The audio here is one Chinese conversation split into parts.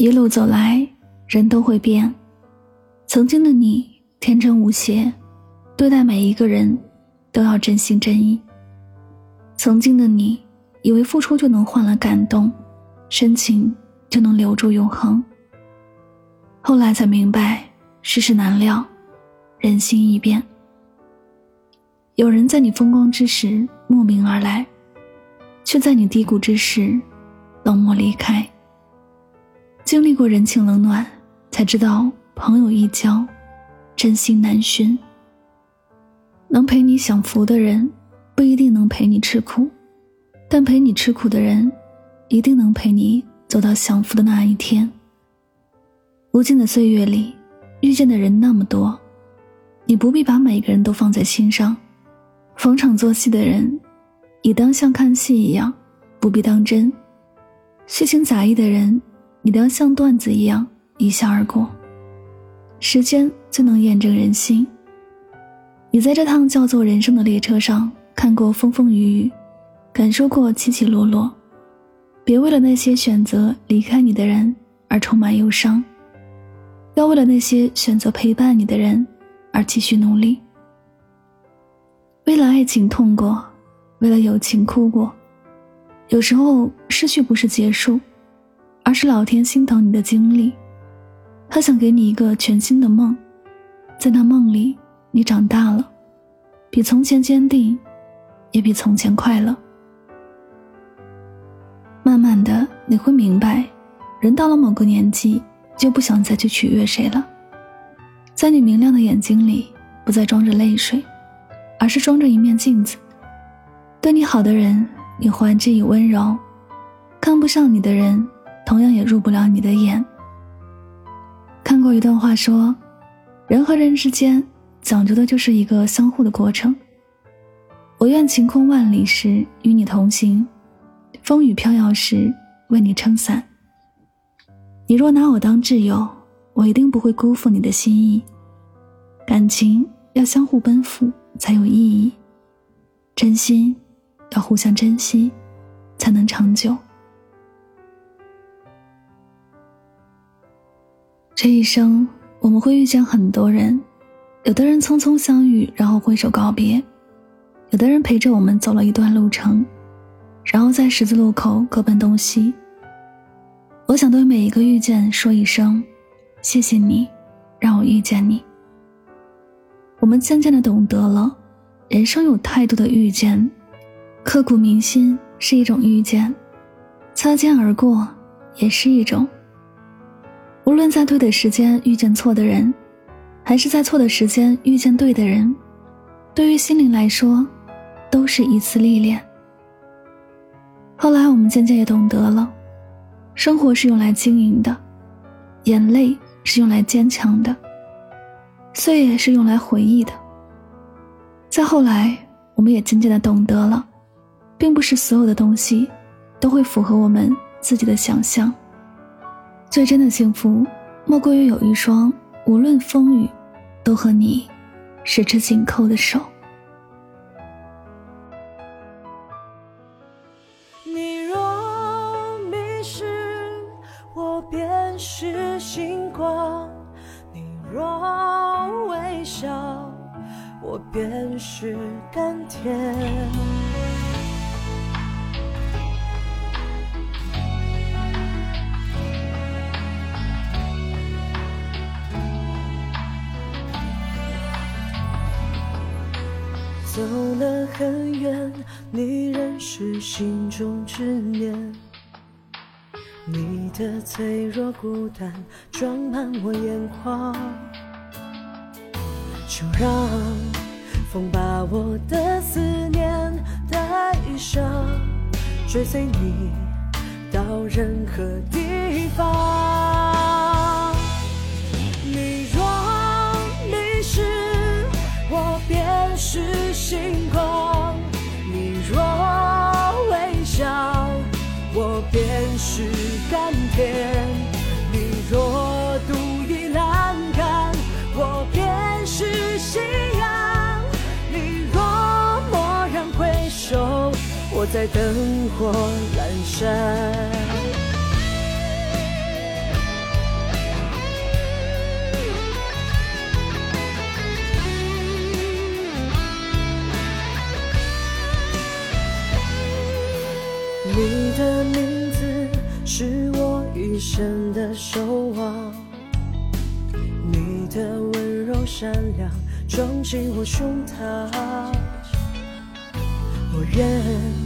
一路走来，人都会变。曾经的你天真无邪，对待每一个人都要真心真意。曾经的你以为付出就能换来感动，深情就能留住永恒。后来才明白，世事难料，人心易变。有人在你风光之时慕名而来，却在你低谷之时冷漠离开。经历过人情冷暖，才知道朋友一交，真心难寻。能陪你享福的人，不一定能陪你吃苦；但陪你吃苦的人，一定能陪你走到享福的那一天。无尽的岁月里，遇见的人那么多，你不必把每个人都放在心上。逢场作戏的人，你当像看戏一样，不必当真。虚情假意的人。你都要像段子一样一笑而过。时间最能验证人心。你在这趟叫做人生的列车上，看过风风雨雨，感受过起起落落。别为了那些选择离开你的人而充满忧伤，要为了那些选择陪伴你的人而继续努力。为了爱情痛过，为了友情哭过。有时候失去不是结束。而是老天心疼你的经历，他想给你一个全新的梦，在那梦里，你长大了，比从前坚定，也比从前快乐。慢慢的，你会明白，人到了某个年纪，就不想再去取悦谁了，在你明亮的眼睛里，不再装着泪水，而是装着一面镜子。对你好的人，你还之以温柔；看不上你的人。同样也入不了你的眼。看过一段话说，人和人之间讲究的就是一个相互的过程。我愿晴空万里时与你同行，风雨飘摇时为你撑伞。你若拿我当挚友，我一定不会辜负你的心意。感情要相互奔赴才有意义，真心要互相珍惜，才能长久。这一生，我们会遇见很多人，有的人匆匆相遇，然后挥手告别；有的人陪着我们走了一段路程，然后在十字路口各奔东西。我想对每一个遇见说一声：谢谢你，让我遇见你。我们渐渐的懂得了，人生有太多的遇见，刻骨铭心是一种遇见，擦肩而过也是一种。无论在对的时间遇见错的人，还是在错的时间遇见对的人，对于心灵来说，都是一次历练。后来我们渐渐也懂得了，生活是用来经营的，眼泪是用来坚强的，岁月是用来回忆的。再后来，我们也渐渐的懂得了，并不是所有的东西，都会符合我们自己的想象。最真的幸福，莫过于有一双无论风雨，都和你十指紧扣的手。你若迷失，我便是星光；你若微笑，我便是甘甜。走了很远，你仍是心中执念。你的脆弱孤单装满我眼眶，就让风把我的思念带上，追随你到任何地方。我在灯火阑珊。你的名字是我一生的守望，你的温柔善良装进我胸膛，我愿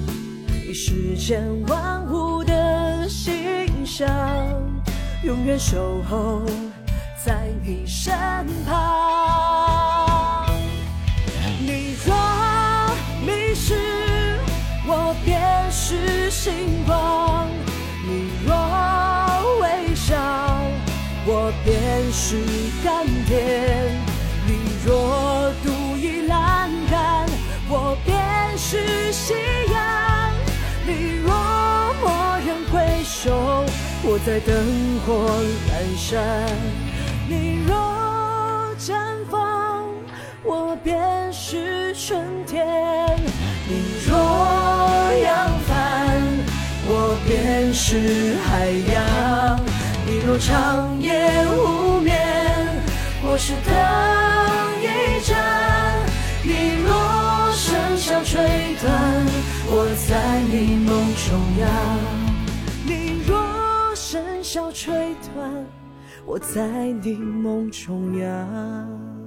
世间万物的馨香，永远守候在你身旁。你若迷失，我便是星光；你若微笑，我便是甘甜；你若在灯火阑珊；你若绽放，我便是春天；你若扬帆，我便是海洋；你若长夜无眠，我是灯一盏；你若笙箫吹断，我在你梦中央；笙箫吹断，我在你梦中央。